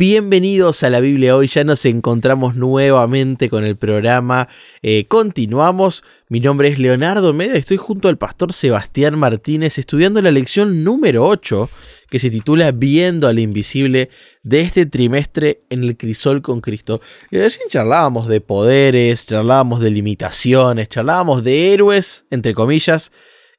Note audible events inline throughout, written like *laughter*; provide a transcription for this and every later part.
Bienvenidos a la Biblia hoy, ya nos encontramos nuevamente con el programa, eh, continuamos, mi nombre es Leonardo Meda, estoy junto al pastor Sebastián Martínez estudiando la lección número 8 que se titula Viendo al Invisible de este trimestre en el crisol con Cristo. Y recién charlábamos de poderes, charlábamos de limitaciones, charlábamos de héroes, entre comillas,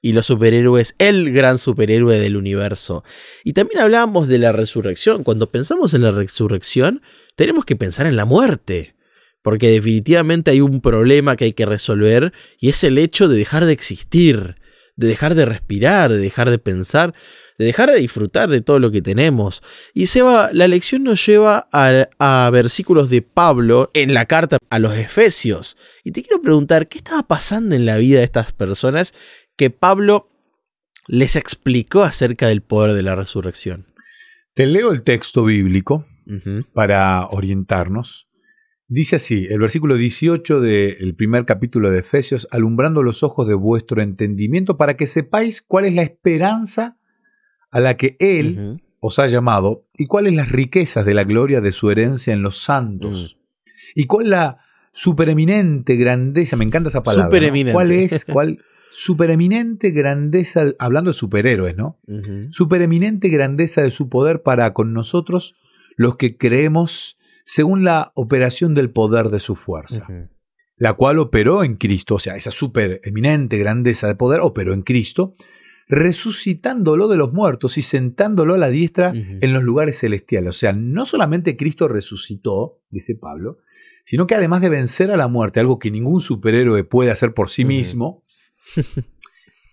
y los superhéroes, el gran superhéroe del universo. Y también hablábamos de la resurrección. Cuando pensamos en la resurrección, tenemos que pensar en la muerte. Porque definitivamente hay un problema que hay que resolver y es el hecho de dejar de existir, de dejar de respirar, de dejar de pensar, de dejar de disfrutar de todo lo que tenemos. Y Seba, la lección nos lleva a, a, versículos de Pablo en la carta a los Efesios. Y te quiero preguntar, ¿qué estaba pasando en la vida de estas personas que Pablo les explicó acerca del poder de la resurrección. Te leo el texto bíblico para orientarnos. Dice así, el versículo 18 del primer capítulo de Efesios, alumbrando los ojos de vuestro entendimiento para que sepáis cuál es la esperanza a la que Él os ha llamado y cuáles las riquezas de la gloria de su herencia en los santos y cuál la supereminente grandeza, me encanta esa palabra, supereminente. ¿cuál es, cuál, supereminente grandeza, hablando de superhéroes, ¿no? Supereminente grandeza de su poder para con nosotros los que creemos según la operación del poder de su fuerza, la cual operó en Cristo, o sea, esa supereminente grandeza de poder operó en Cristo, resucitándolo de los muertos y sentándolo a la diestra en los lugares celestiales. O sea, no solamente Cristo resucitó, dice Pablo, sino que además de vencer a la muerte, algo que ningún superhéroe puede hacer por sí mismo, *laughs*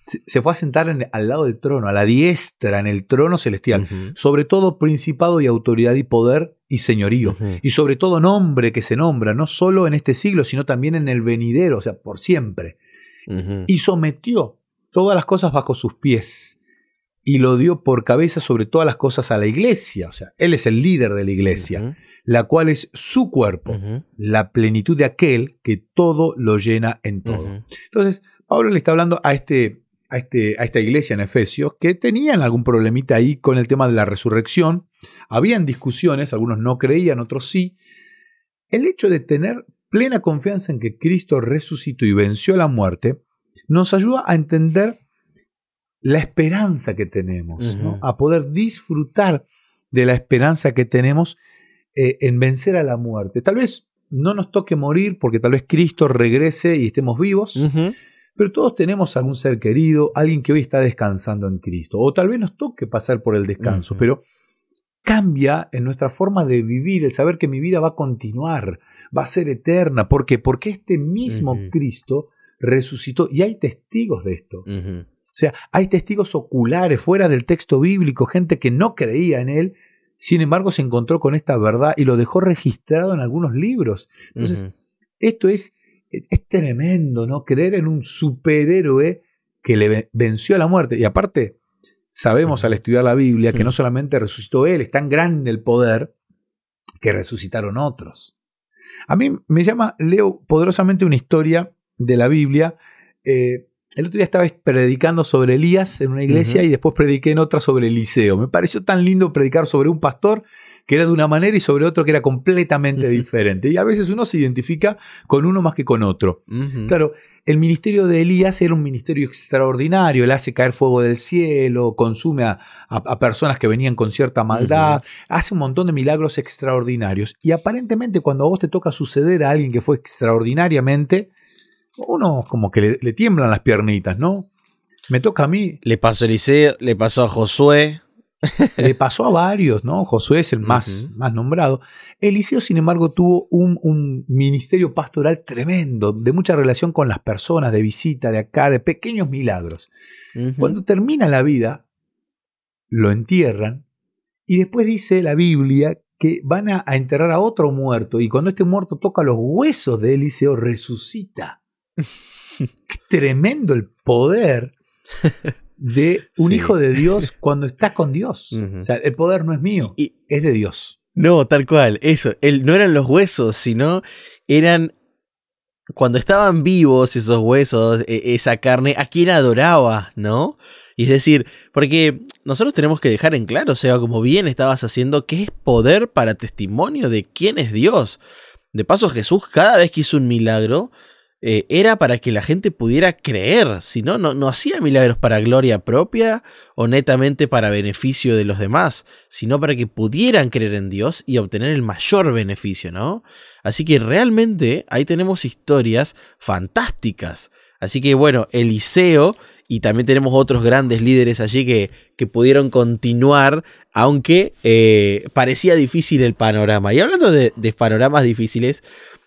se fue a sentar al lado del trono, a la diestra, en el trono celestial, sobre todo principado y autoridad y poder y señorío, y sobre todo nombre que se nombra, no solo en este siglo, sino también en el venidero, o sea, por siempre. Y sometió todas las cosas bajo sus pies, y lo dio por cabeza sobre todas las cosas a la iglesia, o sea, él es el líder de la iglesia, la cual es su cuerpo, la plenitud de aquel que todo lo llena en todo. Entonces, Pablo le está hablando a, este, a, este, a esta iglesia en Efesios que tenían algún problemita ahí con el tema de la resurrección. Habían discusiones, algunos no creían, otros sí. El hecho de tener plena confianza en que Cristo resucitó y venció la muerte nos ayuda a entender la esperanza que tenemos, a poder disfrutar de la esperanza que tenemos eh, en vencer a la muerte. Tal vez no nos toque morir porque tal vez Cristo regrese y estemos vivos, pero todos tenemos algún ser querido, alguien que hoy está descansando en Cristo. O tal vez nos toque pasar por el descanso, pero cambia en nuestra forma de vivir el saber que mi vida va a continuar, va a ser eterna. ¿Por qué? Porque este mismo Cristo resucitó y hay testigos de esto. O sea, hay testigos oculares fuera del texto bíblico, gente que no creía en él, sin embargo se encontró con esta verdad y lo dejó registrado en algunos libros. Entonces, esto es es tremendo, ¿no? Creer en un superhéroe que le venció a la muerte. Y aparte, sabemos al estudiar la Biblia que no solamente resucitó él, es tan grande el poder que resucitaron otros. A mí me llama, leo poderosamente una historia de la Biblia. Eh, el otro día estaba predicando sobre Elías en una iglesia y después prediqué en otra sobre Eliseo. Me pareció tan lindo predicar sobre un pastor que era de una manera y sobre otro que era completamente diferente. Y a veces uno se identifica con uno más que con otro. Claro, el ministerio de Elías era un ministerio extraordinario, él hace caer fuego del cielo, consume a, personas que venían con cierta maldad, hace un montón de milagros extraordinarios. Y aparentemente cuando a vos te toca suceder a alguien que fue extraordinariamente, uno como que le, le tiemblan las piernitas, ¿no? Me toca a mí. Le pasó a Eliseo, le pasó a Josué. Le pasó a varios, ¿no? Josué es el más, más nombrado. Eliseo, sin embargo, tuvo un, ministerio pastoral tremendo, de mucha relación con las personas, de visita, de acá, de pequeños milagros. Cuando termina la vida, lo entierran y después dice la Biblia que van a, enterrar a otro muerto y cuando este muerto toca los huesos de Eliseo, resucita. *laughs* Qué tremendo el poder *laughs* de un hijo de Dios *laughs* cuando está con Dios. O sea, el poder no es mío, y, es de Dios. No, tal cual, eso. no eran los huesos, sino eran cuando estaban vivos esos huesos, e, esa carne, a quien adoraba, ¿no? Y es decir, porque nosotros tenemos que dejar en claro, o sea, como bien estabas haciendo, que es poder para testimonio de quién es Dios. De paso, Jesús cada vez que hizo un milagro, eh, era para que la gente pudiera creer, si no, no hacía milagros para gloria propia o netamente para beneficio de los demás, sino para que pudieran creer en Dios y obtener el mayor beneficio, ¿no? Así que realmente ahí tenemos historias fantásticas. Así que bueno, Eliseo y también tenemos otros grandes líderes allí que, que pudieron continuar, aunque eh, parecía difícil el panorama. Y hablando de, de panoramas difíciles,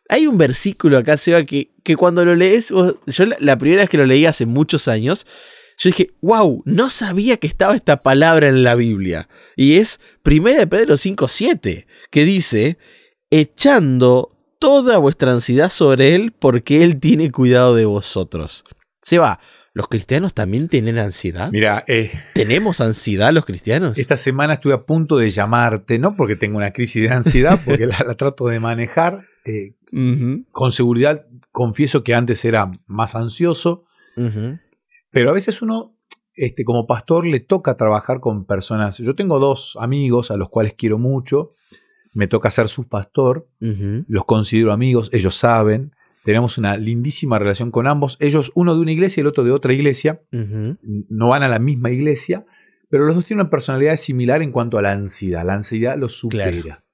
hay un versículo acá, Seba, que, que cuando lo lees, yo la, primera vez que lo leí hace muchos años, yo dije, wow, no sabía que estaba esta palabra en la Biblia. Y es 1 de Pedro 5.7, que dice, echando toda vuestra ansiedad sobre Él porque Él tiene cuidado de vosotros. Seba, ¿los cristianos también tienen ansiedad? Mira, eh, ¿tenemos ansiedad los cristianos? Esta semana estuve a punto de llamarte, no porque tengo una crisis de ansiedad, porque la, trato de manejar. Eh, con seguridad, confieso que antes era más ansioso, pero a veces uno, este, como pastor, le toca trabajar con personas. Yo tengo dos amigos a los cuales quiero mucho, me toca ser su pastor, los considero amigos, ellos saben, tenemos una lindísima relación con ambos, ellos uno de una iglesia y el otro de otra iglesia, no van a la misma iglesia, pero los dos tienen una personalidad similar en cuanto a la ansiedad, la ansiedad los supera.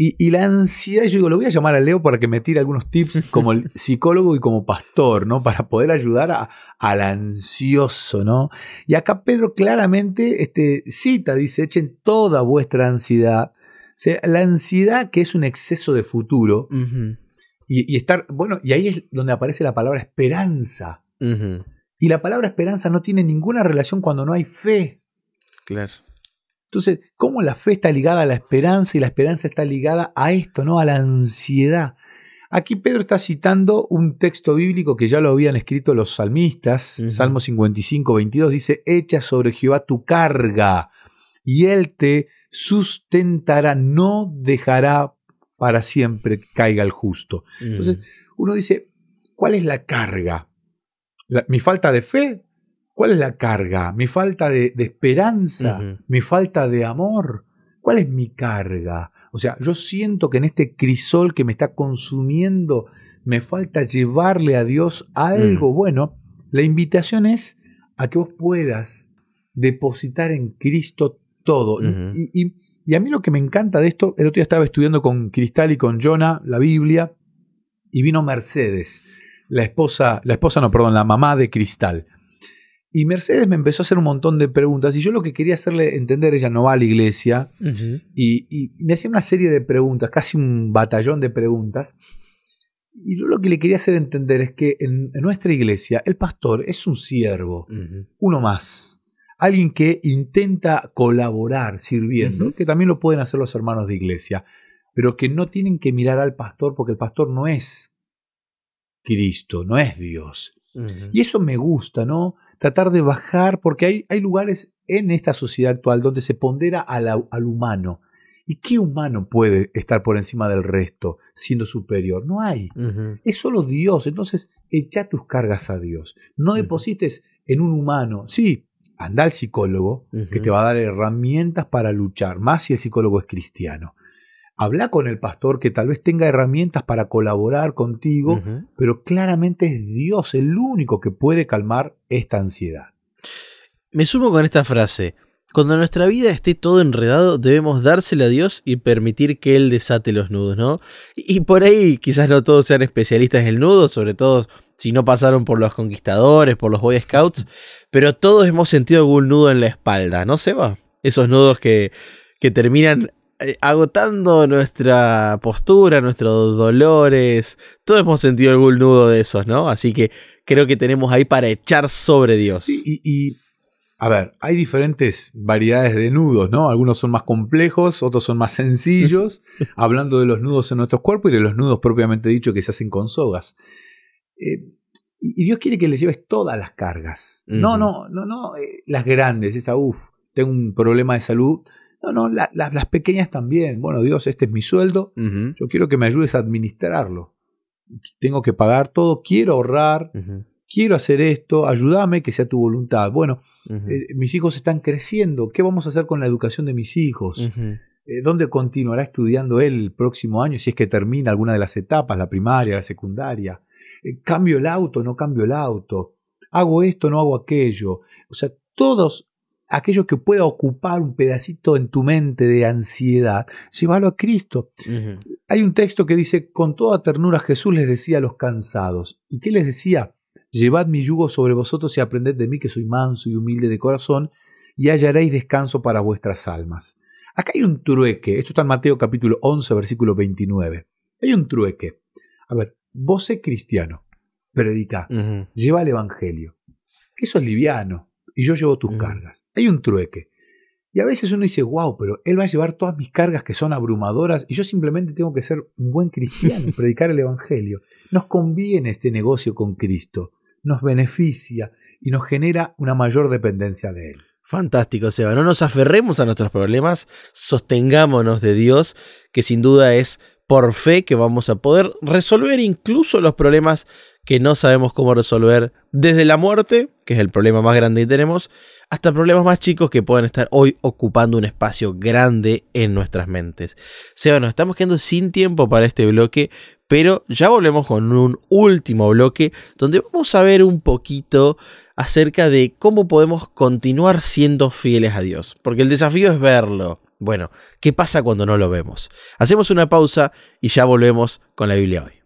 Y, la ansiedad, yo digo, lo voy a llamar a Leo para que me tire algunos tips *laughs* como psicólogo y como pastor, ¿no? Para poder ayudar a, al ansioso, ¿no? Y acá Pedro claramente este, cita, dice, echen toda vuestra ansiedad. O sea, la ansiedad que es un exceso de futuro. y, estar, bueno, y ahí es donde aparece la palabra esperanza. Y la palabra esperanza no tiene ninguna relación cuando no hay fe. Claro. Entonces, ¿cómo la fe está ligada a la esperanza y la esperanza está ligada a esto, ¿no? A la ansiedad. Aquí Pedro está citando un texto bíblico que ya lo habían escrito los salmistas. Salmo 55, 22 dice, echa sobre Jehová tu carga y él te sustentará, no dejará para siempre que caiga el justo. Entonces, uno dice, ¿cuál es la carga? ¿Mi falta de fe? ¿Cuál es la carga? ¿Mi falta de, esperanza? ¿Mi falta de amor? ¿Cuál es mi carga? O sea, yo siento que en este crisol que me está consumiendo me falta llevarle a Dios algo. Mm. Bueno, la invitación es a que vos puedas depositar en Cristo todo. y, y, a mí lo que me encanta de esto, el otro día estaba estudiando con Cristal y con Jonah la Biblia y vino Mercedes, la esposa, la esposa no, perdón, la mamá de Cristal. Y Mercedes me empezó a hacer un montón de preguntas y yo lo que quería hacerle entender, ella no va a la iglesia y, me hacía una serie de preguntas, casi un batallón de preguntas. Y yo lo que le quería hacer entender es que en, nuestra iglesia el pastor es un siervo, uno más, alguien que intenta colaborar sirviendo, que también lo pueden hacer los hermanos de iglesia, pero que no tienen que mirar al pastor porque el pastor no es Cristo, no es Dios. Y eso me gusta, ¿no? Tratar de bajar, porque hay, hay lugares en esta sociedad actual donde se pondera al, al humano. ¿Y qué humano puede estar por encima del resto siendo superior? No hay. Es solo Dios. Entonces, echa tus cargas a Dios. No deposites en un humano. Sí, anda al psicólogo que te va a dar herramientas para luchar, más si el psicólogo es cristiano. Habla con el pastor que tal vez tenga herramientas para colaborar contigo, pero claramente es Dios el único que puede calmar esta ansiedad. Me sumo con esta frase. Cuando nuestra vida esté todo enredado, debemos dársela a Dios y permitir que Él desate los nudos, ¿no? Y por ahí quizás no todos sean especialistas en el nudo, sobre todo si no pasaron por los conquistadores, por los Boy Scouts, *laughs* pero todos hemos sentido algún nudo en la espalda, ¿no, Seba? Esos nudos que, que terminan agotando nuestra postura, nuestros dolores. Todos hemos sentido algún nudo de esos, ¿no? Así que creo que tenemos ahí para echar sobre Dios. y, a ver, hay diferentes variedades de nudos, ¿no? Algunos son más complejos, otros son más sencillos, *laughs* hablando de los nudos en nuestros cuerpos y de los nudos propiamente dicho que se hacen con sogas. Eh, y Dios quiere que le lleves todas las cargas. No, no, no, no, eh, las grandes, esa, uff, tengo un problema de salud, no, no, las pequeñas también. Bueno, Dios, este es mi sueldo. Yo quiero que me ayudes a administrarlo. Tengo que pagar todo, quiero ahorrar. quiero hacer esto, ayúdame, que sea tu voluntad. Bueno, eh, mis hijos están creciendo, ¿qué vamos a hacer con la educación de mis hijos? Eh, ¿Dónde continuará estudiando él el próximo año si es que termina alguna de las etapas, la primaria, la secundaria? Eh, ¿Cambio el auto, no cambio el auto? ¿Hago esto, no hago aquello? O sea, todos aquello que pueda ocupar un pedacito en tu mente de ansiedad, llévalo a Cristo. Hay un texto que dice, con toda ternura Jesús les decía a los cansados. ¿Y qué les decía? Llevad mi yugo sobre vosotros y aprended de mí que soy manso y humilde de corazón, y hallaréis descanso para vuestras almas. Acá hay un trueque, esto está en Mateo capítulo 11, versículo 29. Hay un trueque. A ver, vos sé cristiano, predica, lleva el evangelio. Eso es liviano, y yo llevo tus cargas. Hay un trueque. Y a veces uno dice, wow, pero él va a llevar todas mis cargas que son abrumadoras y yo simplemente tengo que ser un buen cristiano y predicar el Evangelio. Nos conviene este negocio con Cristo nos beneficia y nos genera una mayor dependencia de Él. Fantástico, Seba. No nos aferremos a nuestros problemas, sostengámonos de Dios, que sin duda es por fe que vamos a poder resolver incluso los problemas que no sabemos cómo resolver, desde la muerte, que es el problema más grande que tenemos, hasta problemas más chicos que pueden estar hoy ocupando un espacio grande en nuestras mentes. Seba, nos estamos quedando sin tiempo para este bloque, pero ya volvemos con un último bloque donde vamos a ver un poquito acerca de cómo podemos continuar siendo fieles a Dios, porque el desafío es verlo. Bueno, ¿qué pasa cuando no lo vemos? Hacemos una pausa y ya volvemos con la Biblia hoy.